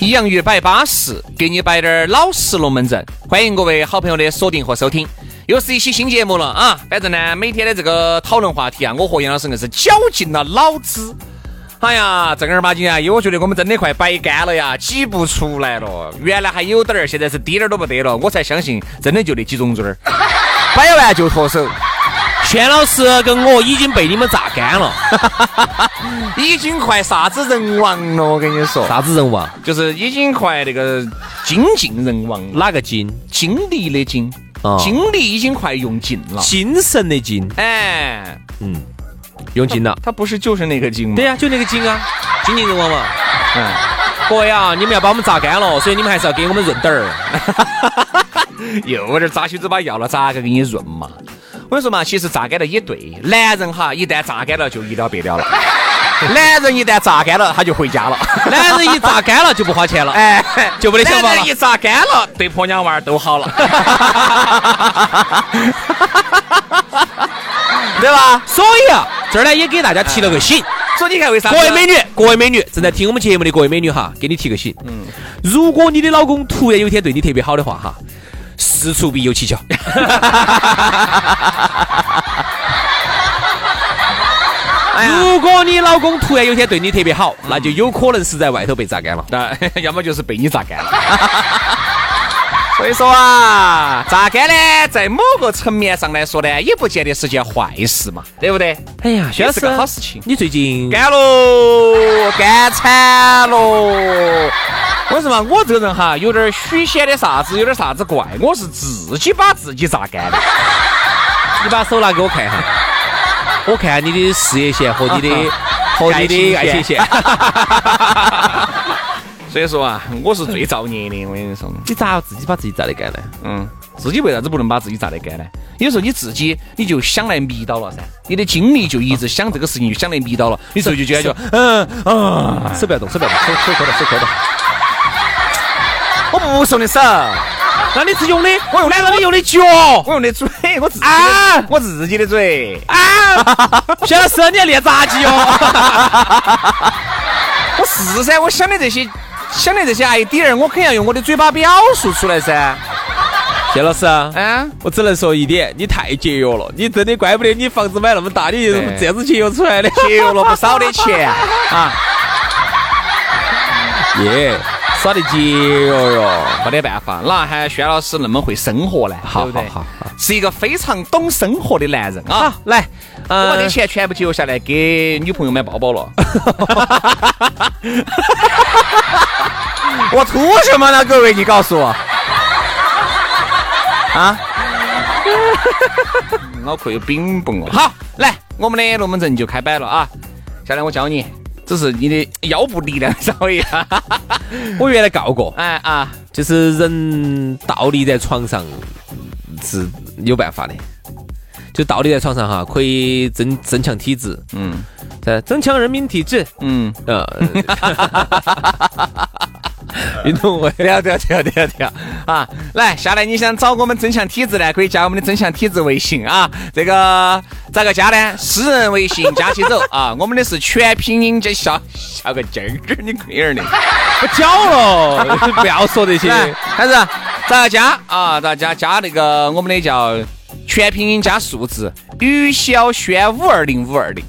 洋芋摆巴适，给你摆点儿老实龙门阵。欢迎各位好朋友的锁定和收听，又是一期新节目了啊！反正呢，每天的这个讨论话题啊，我和杨老师硬是绞尽了脑汁。哎呀，正儿八经啊，因为我觉得我们真的快摆干了呀，挤不出来了。原来还有点儿，现在是滴点儿都不得了。我才相信，真的就那几种嘴儿，摆完就脱手。轩老师跟我已经被你们榨干了，已经快啥子人亡了，我跟你说，啥子人亡？就是已经快那个精尽人亡。哪个精？精力的精，精力已经快用尽了。精神的精，哎，嗯，用尽了。他不是就是那个精吗？对呀，就那个精啊，精尽人亡嘛。嗯，各位啊，你们要把我们榨干了，所以你们还是要给我们润点儿。又点扎起嘴巴要了，咋个给你润嘛？我跟你说嘛，其实榨干了也对。男人哈，一旦榨干了就一了百了了。男人一旦榨干了，他就回家了。男人一榨干了就不花钱了，哎，就没得想法了。男人一榨干了，对婆娘娃儿都好了，对吧？所以啊，这儿呢也给大家提了个醒。所以你看为啥？各位美女，各位美女，正在听我们节目的各位美女哈，给你提个醒。嗯，如果你的老公突然有一天对你特别好的话哈。事出必有蹊跷。如果你老公突然有天对你特别好，那就有可能是在外头被榨干了，要么就是被你榨干了。所以说啊，榨干呢，在某个层面上来说呢，也不见得是件坏事嘛，对不对？哎呀，也是个好事情。你最近干喽，干惨喽。为什么我这个人哈有点许显的啥子，有点啥子怪？我是自己把自己榨干的。你把手拿给我看下，我看你的事业线和你的和你的爱情线。所以说啊，我是最造孽的。我跟你说，你咋自己把自己榨得干呢？嗯，自己为啥子不能把自己榨得干呢？有时候你自己你就想来迷倒了噻，你的精力就一直想这个事情，就想来迷倒了，你这就觉得就嗯啊，手不要动，手不要动，手手磕到，手磕到。我不送你手，那你是用的？我用，的，那你用的脚？我用的嘴，我自己啊，我自己的嘴啊。小老师你要练杂技哦。我是噻，我想的这些，想的这些 idea，我肯定要用我的嘴巴表述出来噻。谢老师啊，嗯，我只能说一点，你太节约了，你真的怪不得你房子买那么大，你这样子节约出来的，节约了不少的钱 啊。耶。耍得节约哟，没得办法，哪还轩老师那么会生活呢？好好好，是一个非常懂生活的男人啊！来，我把这钱全部节约下来给女朋友买包包了。我图什么呢？各位，你告诉我啊！脑壳有冰崩哦。好，来，我们的龙门阵就开摆了啊！下来我教你。只是你的腰部力量少一样，我原来告过，哎啊，就是人倒立在床上是有办法的，就倒立在床上哈，可以增增强体质，嗯，增强人民体质，嗯，呃。运动会，对啊对啊对啊对啊对啊！啊，来，下来你想找我们增强体质呢，可以加我们的增强体质微信啊。这个咋个加呢？私人微信加起走啊。我们的是全拼音加下下个劲儿，你龟儿的，不搅了，不要说这些。开始，咋个加啊？咋加？加那个我们的叫全拼音加数字，于小轩五二零五二零。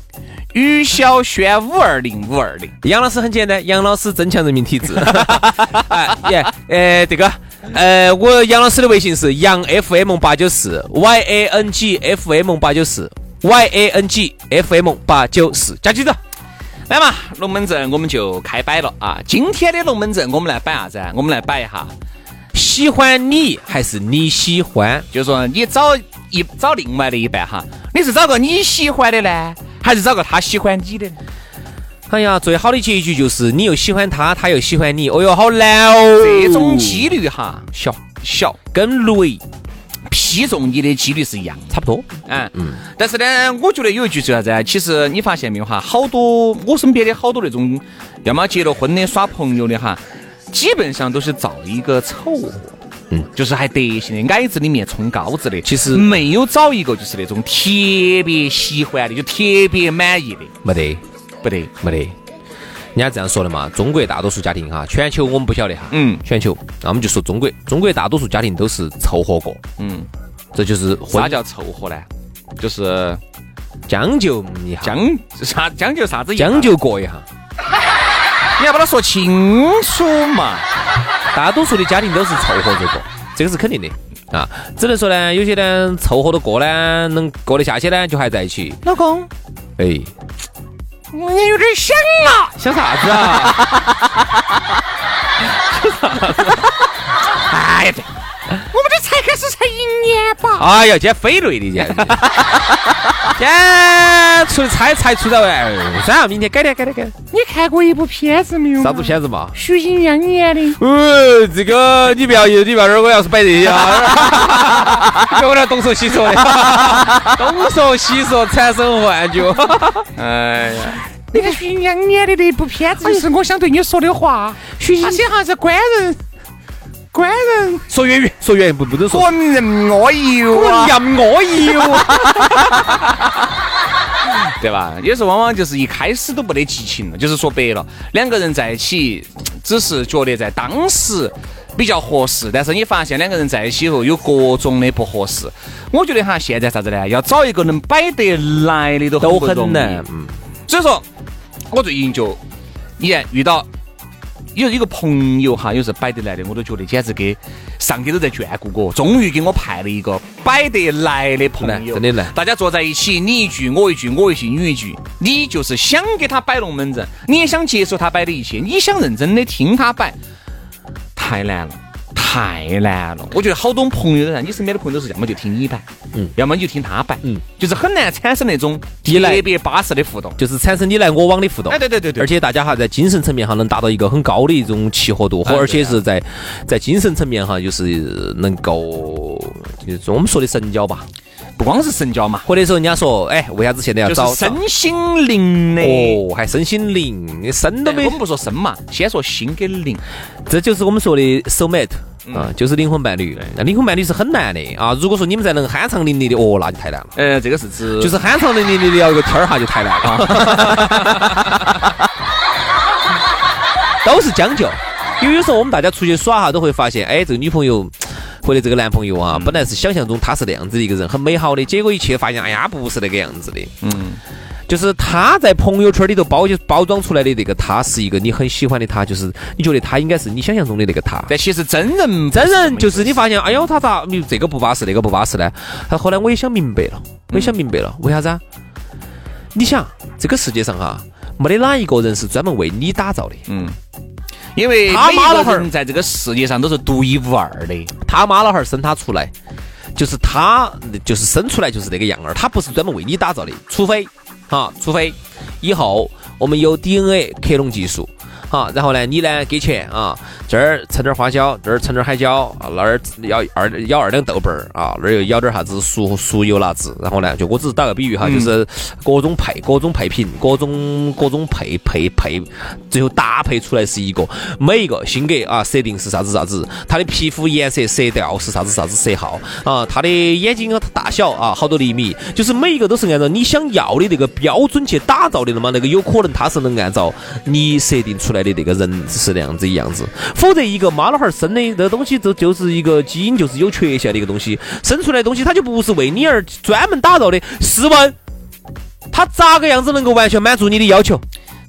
于小轩五二零五二零，杨老师很简单，杨老师增强人民体质。哎耶，呃，这个呃，我杨老师的微信是杨 FM 八九四 Y A N G F M 八九四 Y A N G F M 八九四，加起走。来嘛，龙门阵我们就开摆了啊！今天的龙门阵我们来摆啥子？我们来摆一下，喜欢你还是你喜欢？就是说你找一找另外的一半哈，你是找个你喜欢的呢，还是找个他喜欢你的？哎呀，最好的结局就是你又喜欢他，他又喜欢你。哦哟，好难哦！这种几率哈小小，跟雷劈中你的几率是一样，差不多。嗯嗯。但是呢，我觉得有一句是啥子？其实你发现没有哈？好多我身边的好多那种，要么结了婚的耍朋友的哈，基本上都是造一个凑合。嗯，就是还德行的，矮子里面冲高子的。其实没有找一个就是那种特别喜欢的，就特别满意的，没得。不得，没得，人家这样说的嘛。中国大多数家庭哈，全球我们不晓得哈，嗯，全球，那我们就说中国，中国大多数家庭都是凑合过，嗯，这就是啥叫凑合呢？就是将就一下，将啥将就啥子？将就过一下，你要把它说清楚嘛。大多数的家庭都是凑合着过，这个是肯定的啊。只能说呢，有些呢凑合着过呢，能过得下去呢，就还在一起。老公，哎。我也有点想啊，想啥子啊？想啥子？哎呀，我们这才开始才一年吧？哎呀，今天飞累的今天，今天 出的差才出到哎，算了，明天改天改天改。你看过一部片子没有？啥子片子嘛？徐锦江演的。呃，这个你不要，你不要，我要是摆这些啊，给我俩东说西说的，东说西说，产生幻觉。哎呀，那个徐锦江演的那部片子，就是我想对你说的话。徐锦江好像官人，官人说粤语，说粤语不不能说。官人我有啊，人我有。对吧？有时候往往就是一开始都没得激情了，就是说白了，两个人在一起，只是觉得在当时比较合适，但是你发现两个人在一起以后有各种的不合适。我觉得哈，现在啥子呢？要找一个能摆得来的都都很难。嗯，所以说，我最近就，你看遇到。有一个朋友哈，有时候摆得来的，我都觉得简直给上帝都在眷顾我，终于给我派了一个摆得来的朋友，真的来。大家坐在一起，你一句我一句，我一句你一句，你就是想给他摆龙门阵，你也想接受他摆的一切，你想认真的听他摆，太难了。太难了，我觉得好多朋友都是，你身边的朋友都是，要么就听你摆，嗯，要么你就听他摆，嗯，就是很难产生那种特别巴适的互动，就是产生你来我往的互动。哎，对对对对，而且大家哈在精神层面哈能达到一个很高的一种契合度，或而且是在在精神层面哈就是能够，就是我们说的神交吧。不光是神交嘛，或者说人家说，哎，为啥子现在要找身心灵的？哦，还身心灵，身都没。我们不说身嘛，先说心跟灵，这就是我们说的 soul mate 啊，就是灵魂伴侣。那灵魂伴侣是很难的啊。如果说你们在能酣畅淋漓的，哦，那就太难了。呃，这个是指就是酣畅淋漓的聊一个天儿哈，就太难了。都是将就，因为有时候我们大家出去耍哈，都会发现，哎，这个女朋友。或者这个男朋友啊，本来是想象中他是那样子的一个人，很美好的，结果一去发现，哎呀，不是那个样子的。嗯，就是他在朋友圈里头包就包装出来的那个他，是一个你很喜欢的他，就是你觉得他应该是你想象中的那个他。但其实真人真人就是你发现，哎呦，他咋你这个不巴适，那个不巴适呢？他后来我也想明白了，我也想明白了，为啥子啊？你想，这个世界上哈，没得哪一个人是专门为你打造的。嗯。因为他妈老汉儿在这个世界上都是独一无二的，他妈老汉儿生他出来，就是他就是生出来就是那个样儿，他不是专门为你打造的，除非好，除非以后我们有 DNA 克隆技术。好，然后呢，你呢给钱啊？这儿盛点花椒，这儿盛点海椒啊，那儿舀二舀二两豆瓣儿啊，那儿又舀点啥子熟熟油辣子。然后呢，就我只是打个比喻哈，就是各种配，各种配品，各种各种配配配，最后搭配出来是一个每一个性格啊，设定是啥子啥子，他的皮肤颜色色调是啥子啥子色号啊，他的眼睛大小啊，好多厘米，就是每一个都是按照你想要的那个标准去打造的，那么那个有可能他是能按照你设定出来。的那个人是那样子。一样子，否则一个妈老汉儿生的这东西，就就是一个基因就是有缺陷的一个东西，生出来的东西它就不是为你而专门打造的。试问他咋个样子。能够完全满足你的要求？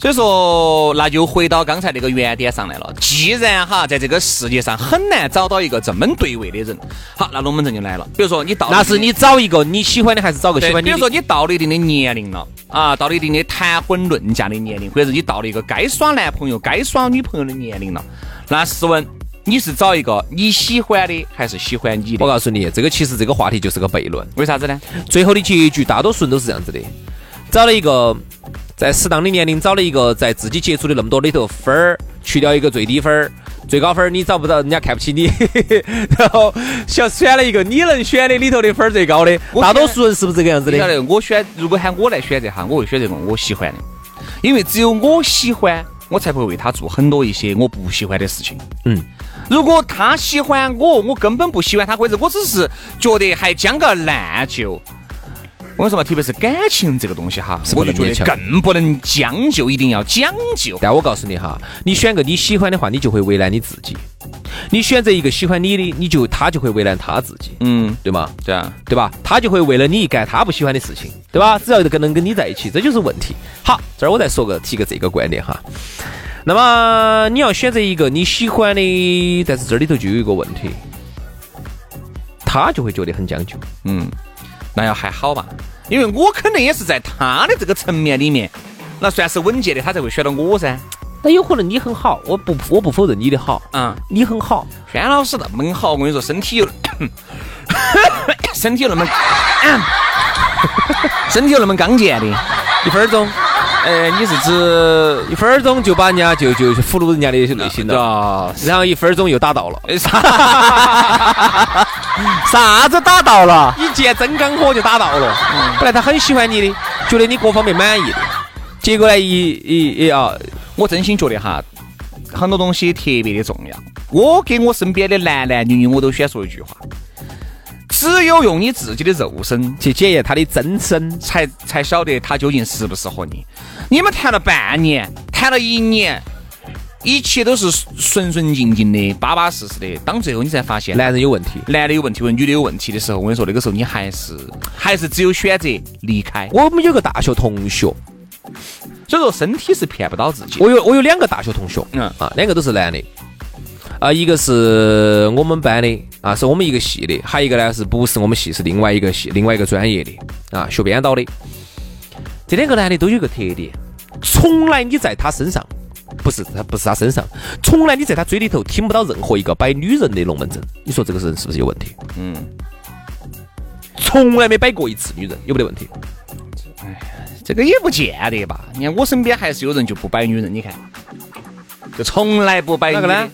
所以说，那就回到刚才那个原点上来了。既然哈，在这个世界上很难找到一个这么对位的人，好，那龙门阵就来了。比如说你到，那是你找一个你喜欢的，还是找个喜欢你？比如说你到了一定的年龄了啊，到了一定的谈婚论嫁的年龄，或者是你到了一个该耍男朋友、该耍女朋友的年龄了，那试问你是找一个你喜欢的，还是喜欢你的？我告诉你，这个其实这个话题就是个悖论。为啥子呢？最后的结局大多数人都是这样子的，找了一个。在适当的年龄找了一个，在自己接触的那么多里头分儿去掉一个最低分儿，最高分儿你找不到，人家看不起你，然后想选了一个你能选的里头的分儿最高的。大多数人是不是这个样子的？晓得，我选，如果喊我来选择哈，我会选择个我喜欢的，因为只有我喜欢，我才会为他做很多一些我不喜欢的事情。嗯，如果他喜欢我，我根本不喜欢他，或者我只是觉得还将个烂就。我跟你说嘛，特别是感情这个东西哈，我就觉得更不能将就，一定要讲究。但我告诉你哈，你选个你喜欢的话，你就会为难你自己；你选择一个喜欢你的，你就他就会为难他自己。嗯，对吗？对啊，对吧？他就会为了你干他不喜欢的事情，对吧？只要跟能跟你在一起，这就是问题。好，这儿我再说个提个这个观点哈。那么你要选择一个你喜欢的，但是这里头就有一个问题，他就会觉得很将就。嗯。那要还好吧，因为我肯定也是在他的这个层面里面，那算是稳健的，他才会选到我噻。那有可能你很好，我不我不否认你的好，嗯，你很好，轩老师那么好，我跟你说，身体又，身体有那么，身体有那么刚健的，一分钟。呃，你是指一分钟就把人家就就俘虏人家的内心了，然后一分钟又打到了，啥子打到了？一见真刚火就打到了。本来他很喜欢你的，觉得你各方面满意的，结果呢一一一啊，我真心觉得哈，很多东西特别的重要。我给我身边的男男女女，我都选说一句话。只有用你自己的肉身去检验他的真身，才才晓得他究竟适不适合你。你们谈了半年，谈了一年，一切都是顺顺静静的，巴巴适适的。当最后你才发现男人有问题，男的有问题，或女的有问题的时候，我跟你说，那个时候你还是还是只有选择离开。我们有个大学同学，所以说身体是骗不到自己。我有我有两个大学同学，嗯啊，两个都是男的。啊，一个是我们班的啊，是我们一个系的，还有一个呢，是不是我们系，是另外一个系，另外一个专业的啊，学编导的。这两个男的都有一个特点，从来你在他身上，不是他不是他身上，从来你在他嘴里头听不到任何一个摆女人的龙门阵。你说这个人是不是有问题？嗯，从来没摆过一次女人，有没得问题？哎，这个也不见得吧？你看我身边还是有人就不摆女人，你看，就从来不摆女人。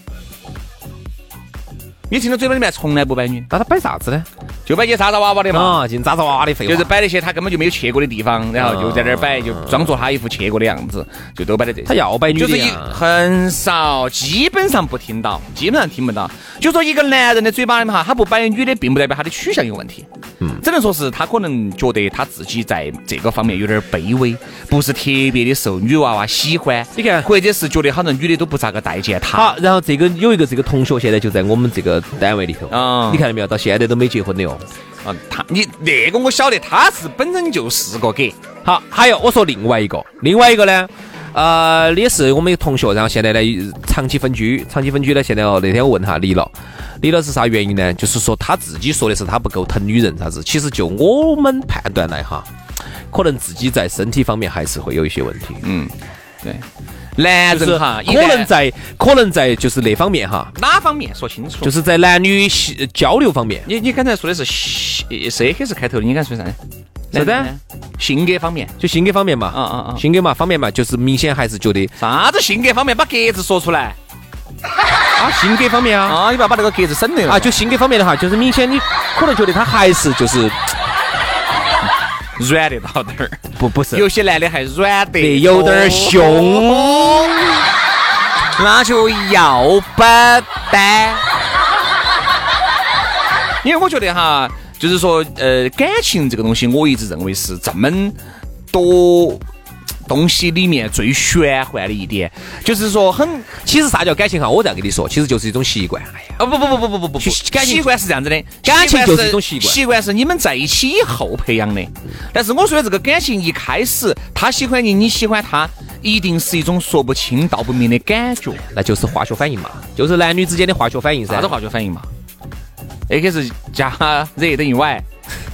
你听到嘴巴里面从来不摆女，那他摆啥子呢？就摆些渣渣娃娃的嘛，啊，进渣渣娃娃的废话，就是摆那些他根本就没有去过的地方，然后就在那儿摆，就装作他一副去过的样子，就都摆在这。他要摆女的就是很少，基本上不听到，基本上听不到。就说一个男人的嘴巴里面哈，他不摆女的，并不代表他的取向有问题，嗯，只能说是他可能觉得他自己在这个方面有点卑微，不是特别的受女娃娃喜欢。你看，或者是觉得好像女的都不咋个待见他。好，然后这个有一个这个同学现在就在我们这个单位里头，啊，你看到没有？到现在都没结婚的哦。啊，他你那个我晓得，他是本身就是个 gay。好，还有我说另外一个，另外一个呢，呃，也是我们的同学，然后现在呢长期分居，长期分居呢，现在哦那天我问他离了，离了是啥原因呢？就是说他自己说的是他不够疼女人啥子，其实就我们判断来哈，可能自己在身体方面还是会有一些问题。嗯，对。男人哈，可能在可能在就是那方面哈，哪方面说清楚？就是在男女交流方面。你你刚才说的是是 X 开头的，你刚才说啥？啥子？性格方面，就性格方面嘛。啊啊啊！性格嘛方面嘛，就是明显还是觉得啥子性格方面，把格子说出来。啊，性格方面啊。啊，你不要把那个格子省略了。啊，就性格方面的哈，就是明显你可能觉得他还是就是。软得到点儿，不不是，有些男的还软得有点凶，那就要不得。因为我觉得哈，就是说，呃，感情这个东西，我一直认为是这么多。东西里面最玄幻的一点，就是说很，其实啥叫感情哈？我再跟你说，其实就是一种习惯。哎呀，哦不不不不不不不不，感情习惯是这样子的，感情就是一种习惯，习惯是你们在一起以后培养的。但是我说的这个感情一开始，他喜欢你，你喜欢他，一定是一种说不清道不明的感觉。那就是化学反应嘛，就是男女之间的化学反应噻。啥子化学反应嘛是加 z 等于 Y。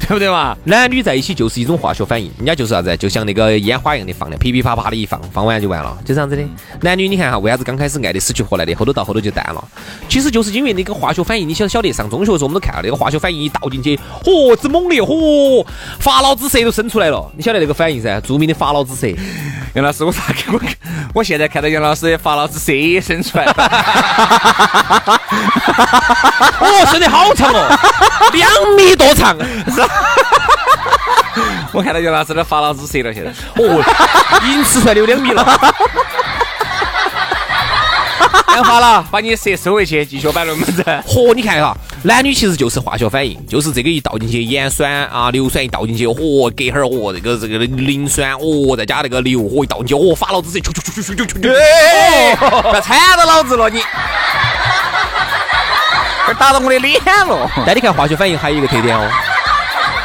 对不对嘛？男女在一起就是一种化学反应，人家就是啥子？就像那个烟花一样的放的，噼噼啪啪的一放，放完就完了，就这样子的。男女你看哈，为啥子刚开始爱的死去活来的，后头到后头就淡了？其实就是因为那个化学反应，你晓晓得？上中学的时候我们都看了那个化学反应一倒进去，嚯，之猛烈，嚯，法老之蛇都生出来了。你晓得那个反应噻？著名的法老之蛇。杨老师，我咋给我？我现在看到杨老师的法老之蛇也生出来了。哦，生的好长哦，两米多长。我看到杨老师的发老子舌了，现在哦，已经吃出来有两米了。看好了，把你蛇收回去，继续摆龙门阵。嚯，你看哈，男女其实就是化学反应，就是这个一倒进去，盐酸啊、硫酸一倒进去，嚯，隔会儿嚯，这个这个磷酸，哦，再加那个硫，嚯，一倒进去，哦，发老子舌，啾啾啾啾啾啾啾，不要铲到老子了你，打到我的脸了。但你看化学反应还有一个特点哦。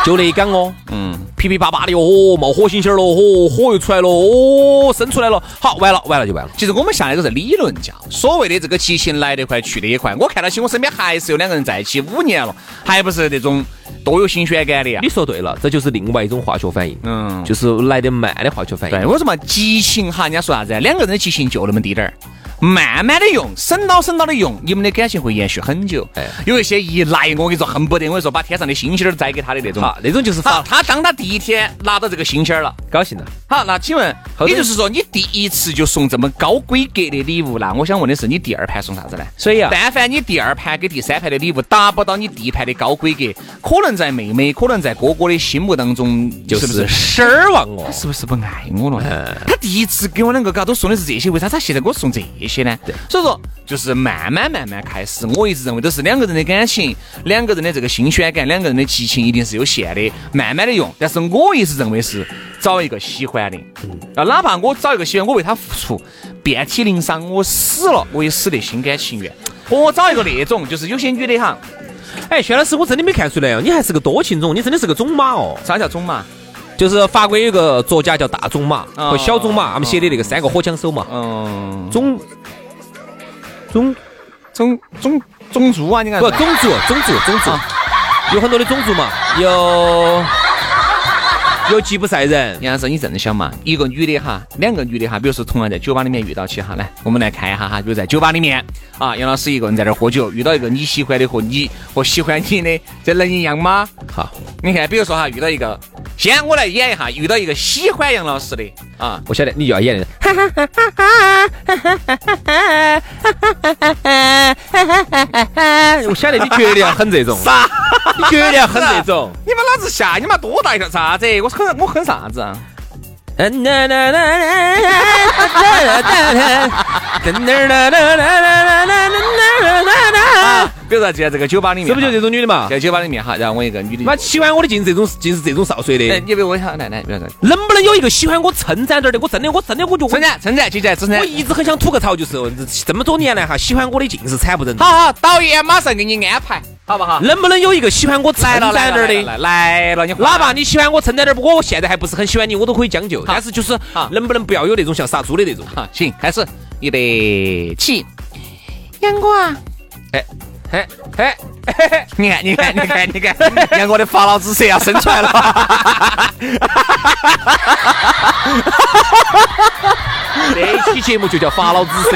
就那一杆哦，嗯，噼噼啪啪的哦，冒火星星了哦，火又出来了哦，生出来了，好，完了，完了就完了。其实我们下来都是理论讲，所谓的这个激情来得快，去得也快。我看到起我身边还是有两个人在一起五年了，还不是那种多有新鲜感的呀。你说对了，这就是另外一种化学反应，嗯，就是来得慢的化学反应。对，为什么激情哈？人家说啥子？两个人的激情就那么滴点儿。慢慢的用，省到省到的用，你们的感情会延续很久。哎，有一些一来，我跟你说，恨不得我跟你说把天上的星星儿摘给他的那种。好，那种就是好。他当他第一天拿到这个星星儿了，高兴了。好，那请问，也就是说你第一次就送这么高规格的礼物那我想问的是，你第二盘送啥子呢？所以啊，但凡你第二盘跟第三盘的礼物达不到你第一盘的高规格，可能在妹妹，可能在哥哥的心目当中，就是失望哦。他是不是不爱我了？他第一次给我两个嘎都送的是这些，为啥他现在给我送这些呢？对，所以说。就是慢慢慢慢开始，我一直认为都是两个人的感情，两个人的这个新鲜感，两个人的激情一定是有限的，慢慢的用。但是我一直认为是找一个喜欢的，啊，哪怕我找一个喜欢，我为他付出遍体鳞伤，我死了我也死得心甘情愿。我找一个那种，就是有些女的哈，哎，薛老师，我真的没看出来哦，你还是个多情种，你真的是个种马哦。啥叫种马？就是法国有个作家叫大种马和小种马，他们写的那个三个火枪手嘛。嗯，种。种种种种族啊！你看，不种族，种族，种族，有很多的种族嘛，有 有吉普赛人。杨老师，你这样想嘛？一个女的哈，两个女的哈，比如说同样在酒吧里面遇到起哈，来，我们来看一下哈，比如在酒吧里面啊，杨老师一个人在这儿喝酒，遇到一个你喜欢的和你和喜欢你的，这能一样吗？好，你看，比如说哈，遇到一个。先我来演一下，遇到一个喜欢杨老师的啊，我晓得你就要演的。我晓得你绝对要很这种，啥？你绝对要很这种。你把老子吓，你妈多大一条啥子？我哼，我哼啥子啊？嗯啦啦啦啦啦啦啦啦啦啦啦比如说就在这个酒吧里面，是不是就这种女的嘛？在酒吧里面哈，然后我一个女的，妈喜欢我的尽是这种，尽是这种少岁的。哎，你别问他，来来，不要说，能不能有一个喜欢我称赞点的？我真的，我真的，我就称赞称赞，接下来称赞。我一直很想吐个槽，就是这么多年来哈，喜欢我的尽是惨不忍睹。好好，导演马上给你安排。好不好？能不能有一个喜欢我称赞点的？来了，你哪怕你喜欢我称赞点，不过我现在还不是很喜欢你，我都可以将就。但是就是，能不能不要有那种像杀猪的那种？好，行，开始，预备起。杨哥啊，哎，嘿，嘿，你看，你看，你看，你看，杨哥的法老之舌要伸出来了。这一期节目就叫法老之舌。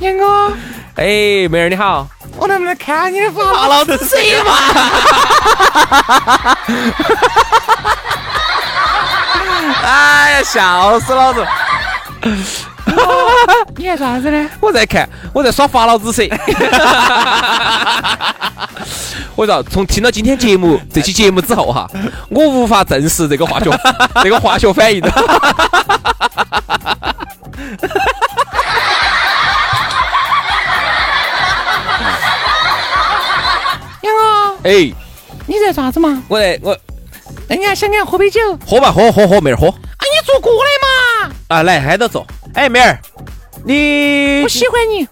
杨哥，哎，妹儿你好，我能不能看你的法老子谁嘛？哎呀，笑死老子！你在啥子呢？我在看，我在耍法老之蛇。我说，从听了今天节目这期节目之后哈，我无法证实这个化学 这个化学反应 的。哎，你在啥子嘛？我在我，哎，你还想跟喝杯酒？喝吧，喝喝喝，妹儿喝。啊，你做过的嘛？啊，来挨到坐。哎，妹儿，你我喜欢你。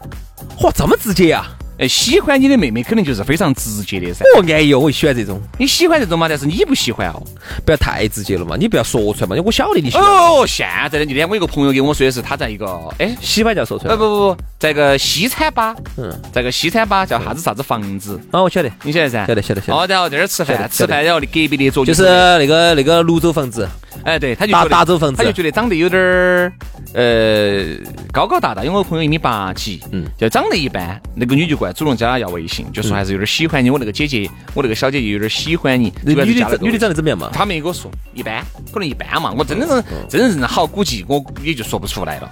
嚯，这么直接啊？哎，喜欢你的妹妹肯定就是非常直接的噻。哦，安逸哦，我喜欢这种，你喜欢这种嘛？但是你不喜欢哦。不要太直接了嘛，你不要说出来嘛，我晓得你喜欢。哦，现在的那天我一个朋友跟我说的是，他在一个哎，喜欢就要说出来。不不不不，在个西餐吧，嗯，在个西餐吧叫啥子啥子房子。啊，我晓得，你晓得噻？晓得晓得晓得。哦，然后在这儿吃饭，吃饭然后隔壁的桌就是那个那个泸州房子。哎，对，他就大大洲房子，他就觉得长得有点儿呃高高大大，因为我朋友一米八几，嗯，就长得一般。那个女就过来主动加他要微信，就说还是有点喜欢你。我那个姐姐，我那个小姐姐有点喜欢你。女的女的长得怎么样嘛？他没跟我说，一般，可能一般嘛。我真的是真的是好，估计我也就说不出来了。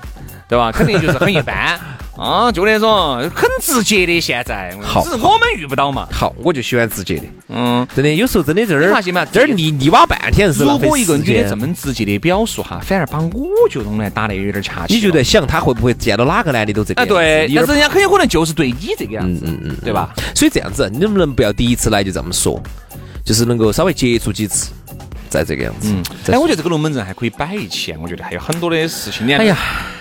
对吧？肯定就是很一般啊，就那种很直接的。现在好，只是我们遇不到嘛。好，我就喜欢直接的。嗯，真的，有时候真的这儿发现嘛，这儿腻腻挖半天是如果一个女的这么直接的表述哈，反而把我就弄来打的有点掐起。你就在想，她会不会见到哪个男的都这个？哎，对，但是人家很有可能就是对你这个样子，嗯嗯嗯，对吧？所以这样子，你能不能不要第一次来就这么说，就是能够稍微接触几次。在这个样子，嗯，哎，我觉得这个龙门阵还可以摆一期，我觉得还有很多的事情。哎呀，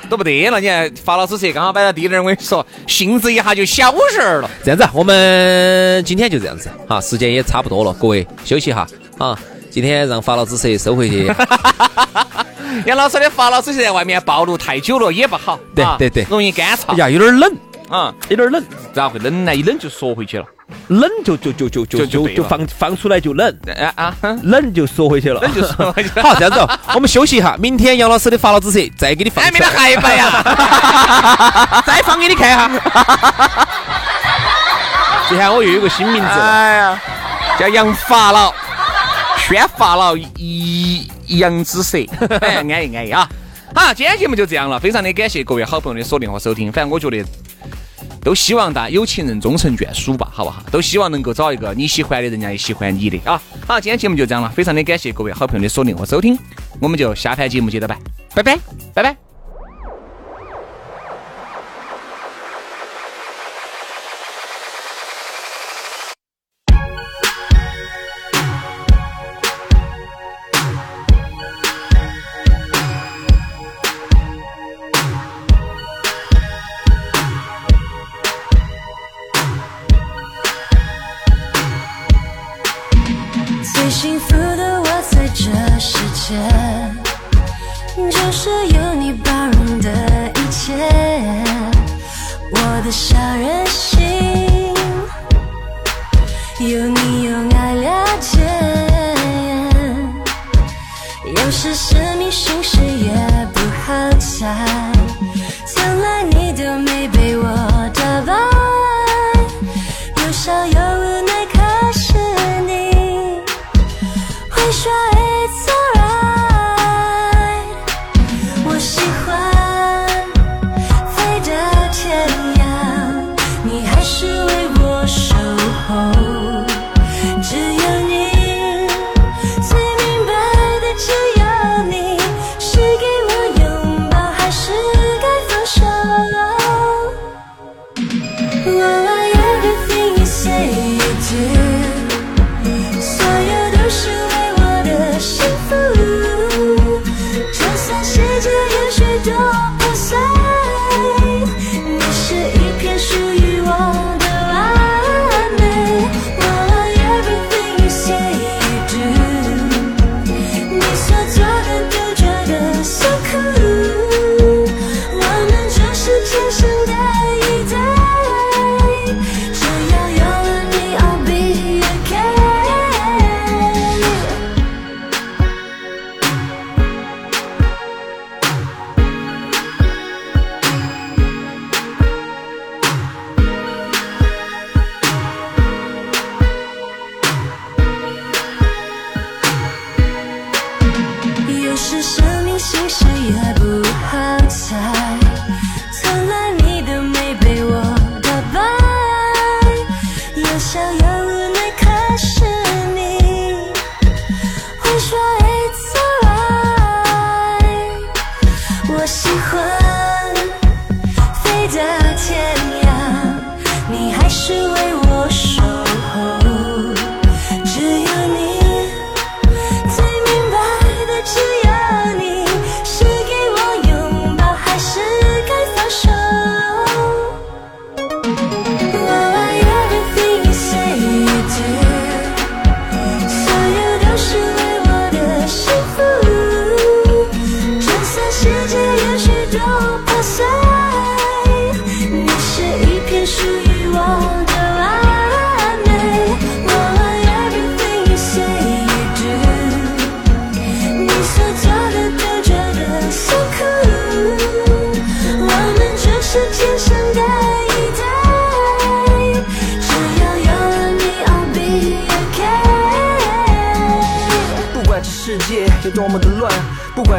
都不得了！你看法老师车刚好摆到地儿，我跟你说，性子一下就小事儿了。这样子，我们今天就这样子，哈，时间也差不多了，各位休息哈，啊，今天让法老师车收回去。杨老师的法老师车在外面暴露太久了也不好，对对对，容易干燥。呀，有点冷啊，有点冷，然后会冷呢？一冷就缩回去了。冷就就就就就就就放放出来就冷啊啊！冷就缩回去了，冷就缩回去。好，这样子，我们休息一下，明天杨老师的发了之色再给你放。哎，明天还摆呀？再放给你看哈。这下我又有个新名字，哎呀，叫杨法老，宣法老一杨之色，哎，安逸安逸啊！好，今天节目就这样了，非常的感谢各位好朋友的锁定和收听，反正我觉得。都希望大家有情人终成眷属吧，好不好？都希望能够找一个你喜欢的，人家也喜欢你的啊！好，今天节目就这样了，非常的感谢各位好朋友的锁定和收听，我们就下盘节目接着拜，拜拜，拜拜。的小任性，有你有你。界，所有的事。就是生命形式也不好猜。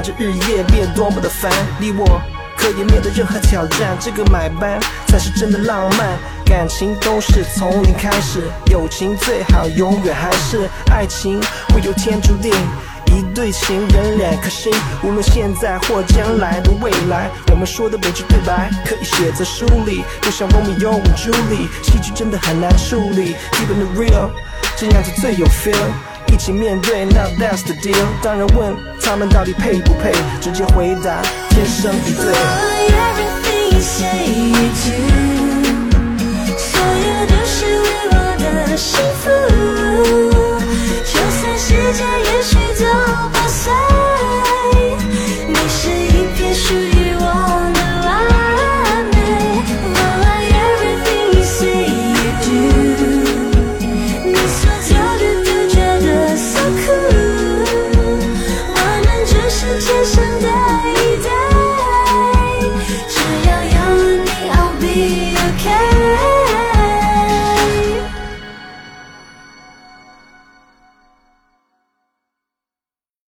这日夜变多么的烦，你我可以面对任何挑战。这个买班才是真的浪漫，感情都是从零开始，友情最好永远还是爱情会有天注定。一对情人两颗心，无论现在或将来的未来，我们说的每句对白可以写在书里，就像罗密欧与朱莉，戏剧真的很难处理，Keep it real，这样子最有 feel。一起面对那 last deal。当然问他们到底配不配，直接回答天生一对。你一句所有都是为我的幸福。就算世界也许都